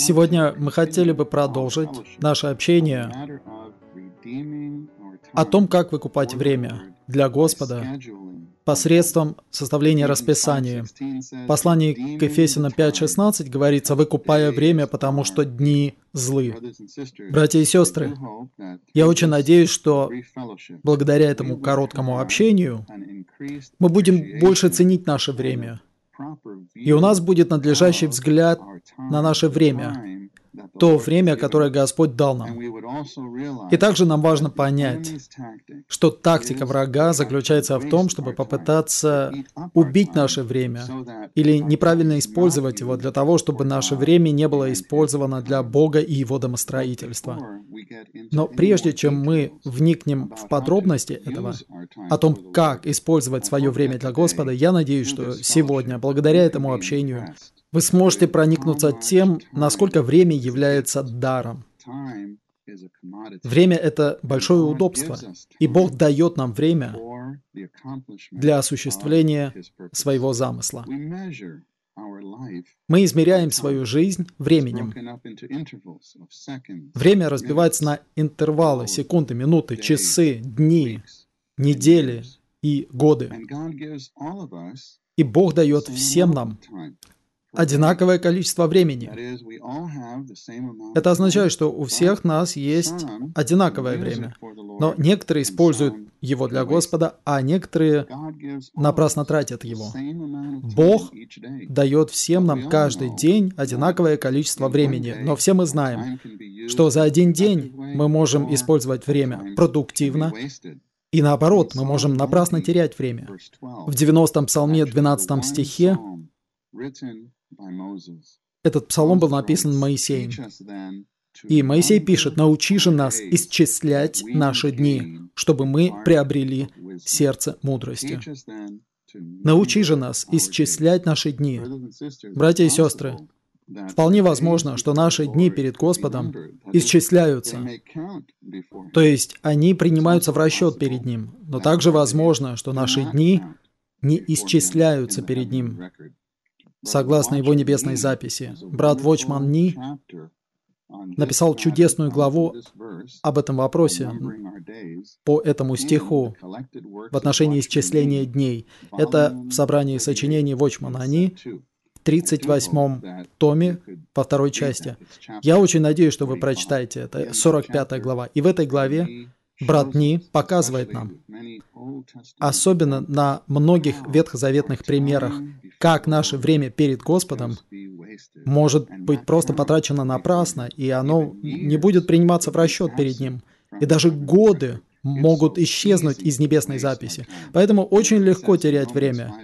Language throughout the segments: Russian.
Сегодня мы хотели бы продолжить наше общение о том, как выкупать время для Господа посредством составления расписания. В послании к Ефесянам 5.16 говорится, «Выкупая время, потому что дни злы». Братья и сестры, я очень надеюсь, что благодаря этому короткому общению мы будем больше ценить наше время – и у нас будет надлежащий взгляд на наше время, то время, которое Господь дал нам. И также нам важно понять, что тактика врага заключается в том, чтобы попытаться убить наше время или неправильно использовать его для того, чтобы наше время не было использовано для Бога и Его домостроительства. Но прежде чем мы вникнем в подробности этого, о том, как использовать свое время для Господа, я надеюсь, что сегодня, благодаря этому общению, вы сможете проникнуться тем, насколько время является даром. Время – это большое удобство, и Бог дает нам время для осуществления своего замысла. Мы измеряем свою жизнь временем. Время разбивается на интервалы, секунды, минуты, часы, дни, недели и годы. И Бог дает всем нам одинаковое количество времени. Это означает, что у всех нас есть одинаковое время. Но некоторые используют его для Господа, а некоторые напрасно тратят его. Бог дает всем нам каждый день одинаковое количество времени. Но все мы знаем, что за один день мы можем использовать время продуктивно, и наоборот, мы можем напрасно терять время. В 90-м псалме 12 стихе этот псалом был написан Моисеем. И Моисей пишет, «Научи же нас исчислять наши дни, чтобы мы приобрели сердце мудрости». Научи же нас исчислять наши дни. Братья и сестры, вполне возможно, что наши дни перед Господом исчисляются. То есть они принимаются в расчет перед Ним. Но также возможно, что наши дни не исчисляются перед Ним согласно его небесной записи. Брат Вочман Ни написал чудесную главу об этом вопросе по этому стиху в отношении исчисления дней. Это в собрании сочинений Вочмана Ни в 38 томе по второй части. Я очень надеюсь, что вы прочитаете это, 45 глава. И в этой главе брат Ни показывает нам, особенно на многих ветхозаветных примерах, как наше время перед Господом может быть просто потрачено напрасно, и оно не будет приниматься в расчет перед Ним. И даже годы могут исчезнуть из небесной записи. Поэтому очень легко терять время.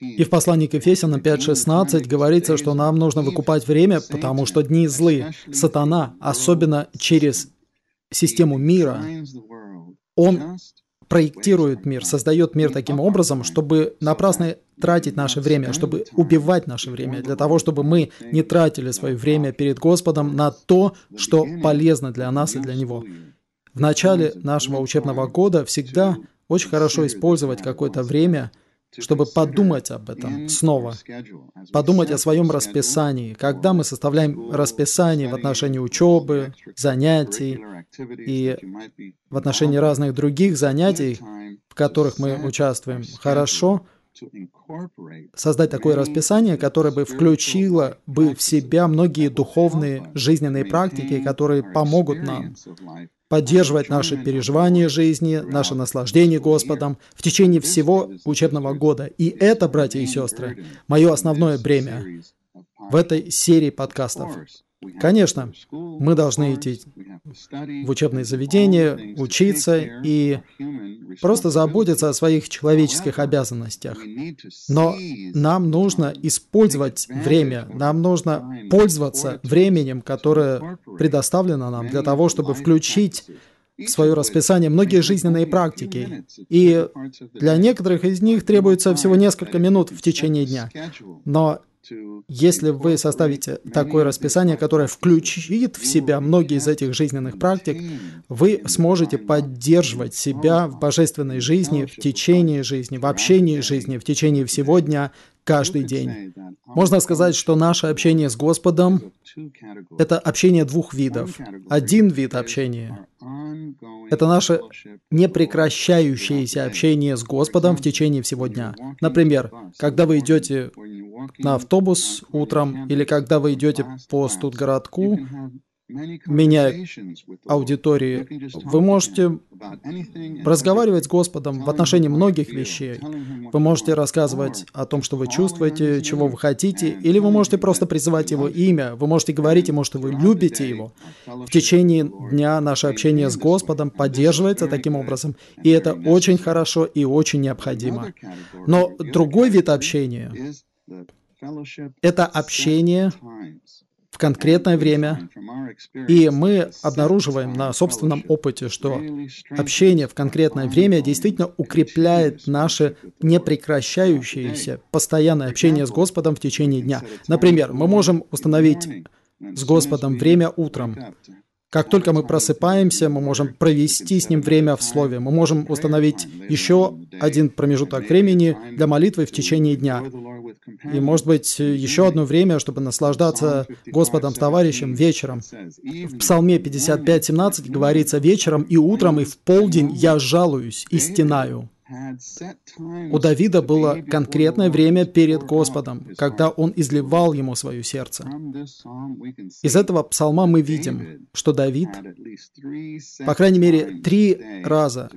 И в послании к Ефесянам 5.16 говорится, что нам нужно выкупать время, потому что дни злы. Сатана, особенно через систему мира, он проектирует мир, создает мир таким образом, чтобы напрасно тратить наше время, чтобы убивать наше время, для того, чтобы мы не тратили свое время перед Господом на то, что полезно для нас и для Него. В начале нашего учебного года всегда очень хорошо использовать какое-то время – чтобы подумать об этом снова, подумать о своем расписании. Когда мы составляем расписание в отношении учебы, занятий и в отношении разных других занятий, в которых мы участвуем, хорошо создать такое расписание, которое бы включило бы в себя многие духовные жизненные практики, которые помогут нам поддерживать наши переживания жизни, наше наслаждение Господом в течение всего учебного года. И это, братья и сестры, мое основное бремя в этой серии подкастов. Конечно, мы должны идти в учебные заведения, учиться и просто заботиться о своих человеческих обязанностях. Но нам нужно использовать время, нам нужно пользоваться временем, которое предоставлено нам для того, чтобы включить в свое расписание многие жизненные практики. И для некоторых из них требуется всего несколько минут в течение дня. Но если вы составите такое расписание, которое включит в себя многие из этих жизненных практик, вы сможете поддерживать себя в божественной жизни, в течение жизни, в общении жизни, в течение всего дня, каждый день. Можно сказать, что наше общение с Господом – это общение двух видов. Один вид общения – это наше непрекращающееся общение с Господом в течение всего дня. Например, когда вы идете на автобус утром или когда вы идете по студгородку, меняя аудитории, вы можете разговаривать с Господом в отношении многих вещей. Вы можете рассказывать о том, что вы чувствуете, чего вы хотите, или вы можете просто призывать Его имя, вы можете говорить Ему, что вы любите Его. В течение дня наше общение с Господом поддерживается таким образом, и это очень хорошо и очень необходимо. Но другой вид общения – это общение в конкретное время. И мы обнаруживаем на собственном опыте, что общение в конкретное время действительно укрепляет наше непрекращающееся постоянное общение с Господом в течение дня. Например, мы можем установить с Господом время утром. Как только мы просыпаемся, мы можем провести с ним время в Слове. Мы можем установить еще один промежуток времени для молитвы в течение дня. И, может быть, еще одно время, чтобы наслаждаться Господом с товарищем вечером. В Псалме 55.17 говорится «Вечером и утром и в полдень я жалуюсь и стенаю». У Давида было конкретное время перед Господом, когда он изливал ему свое сердце. Из этого псалма мы видим, что Давид, по крайней мере, три раза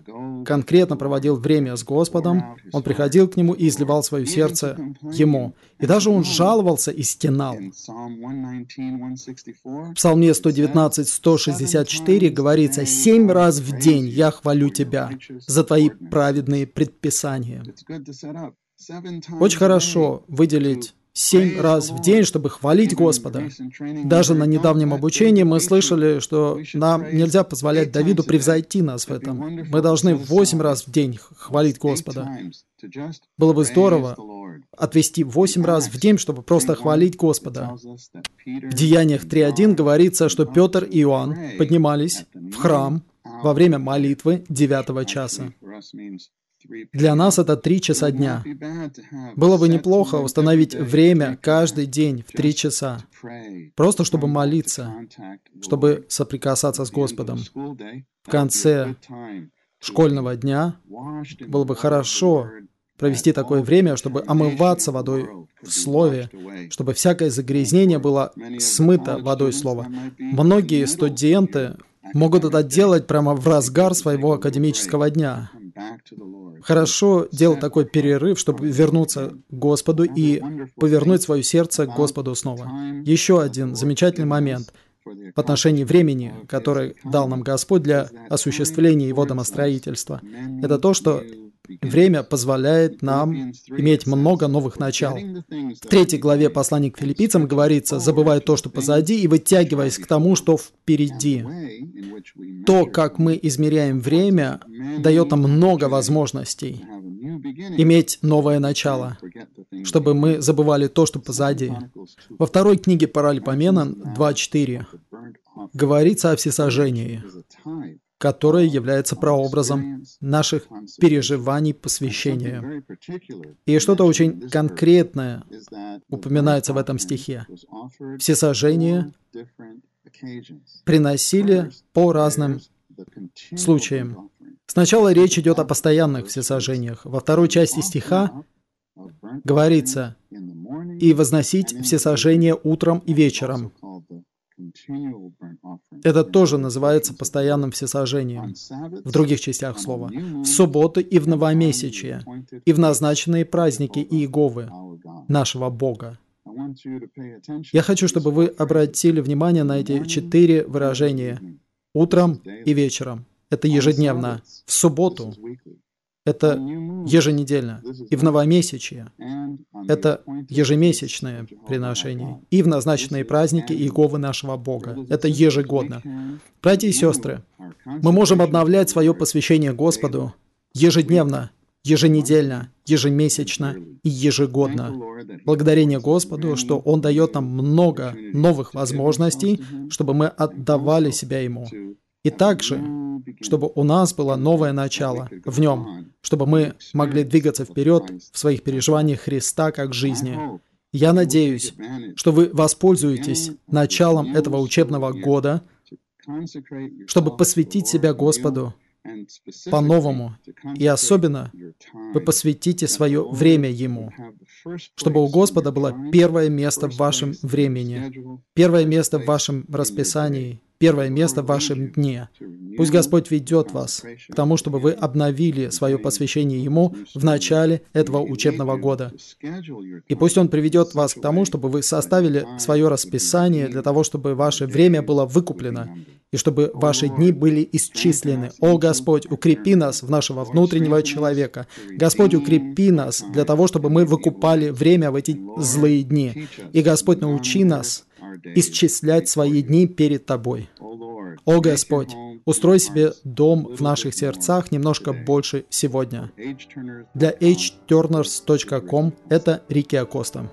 конкретно проводил время с Господом, он приходил к нему и изливал свое сердце ему. И даже он жаловался и стенал. В Псалме 119-164 говорится «Семь раз в день я хвалю тебя за твои праведные предписания». Очень хорошо выделить семь раз в день, чтобы хвалить Господа. Даже на недавнем обучении мы слышали, что нам нельзя позволять Давиду превзойти нас в этом. Мы должны восемь раз в день хвалить Господа. Было бы здорово отвести восемь раз в день, чтобы просто хвалить Господа. В Деяниях 3.1 говорится, что Петр и Иоанн поднимались в храм во время молитвы девятого часа. Для нас это три часа дня. Было бы неплохо установить время каждый день в три часа, просто чтобы молиться, чтобы соприкасаться с Господом. В конце школьного дня было бы хорошо провести такое время, чтобы омываться водой в Слове, чтобы всякое загрязнение было смыто водой Слова. Многие студенты могут это делать прямо в разгар своего академического дня. Хорошо делать такой перерыв, чтобы вернуться к Господу и повернуть свое сердце к Господу снова. Еще один замечательный момент в отношении времени, который дал нам Господь для осуществления Его домостроительства. Это то, что Время позволяет нам иметь много новых начал. В третьей главе послания к филиппийцам говорится, забывая то, что позади, и вытягиваясь к тому, что впереди. То, как мы измеряем время, дает нам много возможностей иметь новое начало, чтобы мы забывали то, что позади. Во второй книге Паралипомена 2.4 говорится о всесожжении которое является прообразом наших переживаний посвящения. И что-то очень конкретное упоминается в этом стихе. Все сожжения приносили по разным случаям. Сначала речь идет о постоянных всесожжениях. Во второй части стиха говорится «и возносить всесожжения утром и вечером». Это тоже называется постоянным всесожжением в других частях слова. В субботы и в новомесячие, и в назначенные праздники Иеговы, нашего Бога. Я хочу, чтобы вы обратили внимание на эти четыре выражения утром и вечером. Это ежедневно. В субботу это еженедельно. И в новомесячье это ежемесячное приношение. И в назначенные праздники Иеговы нашего Бога. Это ежегодно. Братья и сестры, мы можем обновлять свое посвящение Господу ежедневно, еженедельно, ежемесячно и ежегодно. Благодарение Господу, что Он дает нам много новых возможностей, чтобы мы отдавали себя Ему. И также, чтобы у нас было новое начало в нем, чтобы мы могли двигаться вперед в своих переживаниях Христа как жизни. Я надеюсь, что вы воспользуетесь началом этого учебного года, чтобы посвятить себя Господу по-новому, и особенно вы посвятите свое время Ему, чтобы у Господа было первое место в вашем времени, первое место в вашем расписании, первое место в вашем дне. Пусть Господь ведет вас к тому, чтобы вы обновили свое посвящение Ему в начале этого учебного года. И пусть Он приведет вас к тому, чтобы вы составили свое расписание для того, чтобы ваше время было выкуплено, и чтобы ваши дни были исчислены. О Господь, укрепи нас в нашего внутреннего человека. Господь, укрепи нас для того, чтобы мы выкупали время в эти злые дни. И Господь, научи нас исчислять свои дни перед Тобой. О Господь, устрой себе дом в наших сердцах немножко больше сегодня. Для hturners.com это Рики Акоста.